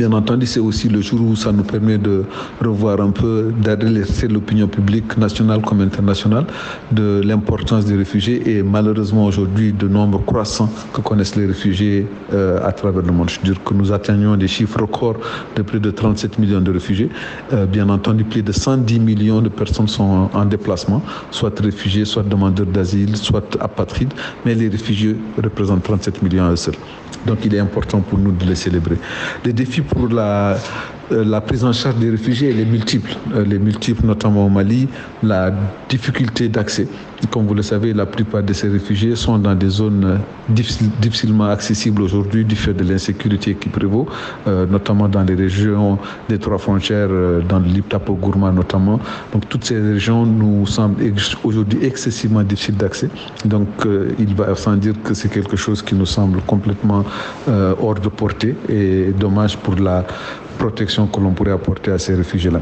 Bien entendu, c'est aussi le jour où ça nous permet de revoir un peu, d'adresser l'opinion publique nationale comme internationale de l'importance des réfugiés et malheureusement aujourd'hui de nombre croissant que connaissent les réfugiés euh, à travers le monde. Je veux dire que nous atteignons des chiffres records de plus de 37 millions de réfugiés. Euh, bien entendu, plus de 110 millions de personnes sont en, déplacement, soit réfugiés, soit demandeurs d'asile, soit apatrides, mais les réfugiés représentent 37 millions à eux seuls. Donc il est important pour nous de les célébrer. La prise en charge des réfugiés, elle est multiple. Euh, les multiples, notamment au Mali, la difficulté d'accès. Comme vous le savez, la plupart de ces réfugiés sont dans des zones euh, difficilement accessibles aujourd'hui du fait de l'insécurité qui prévaut, notamment dans les régions des trois frontières, dans le Liptako Gourma notamment. Donc toutes ces régions nous semblent aujourd'hui excessivement difficiles d'accès. Donc il va sans dire que c'est quelque chose qui nous semble complètement hors de portée et dommage pour la protection que l'on pourrait apporter à ces réfugiés-là.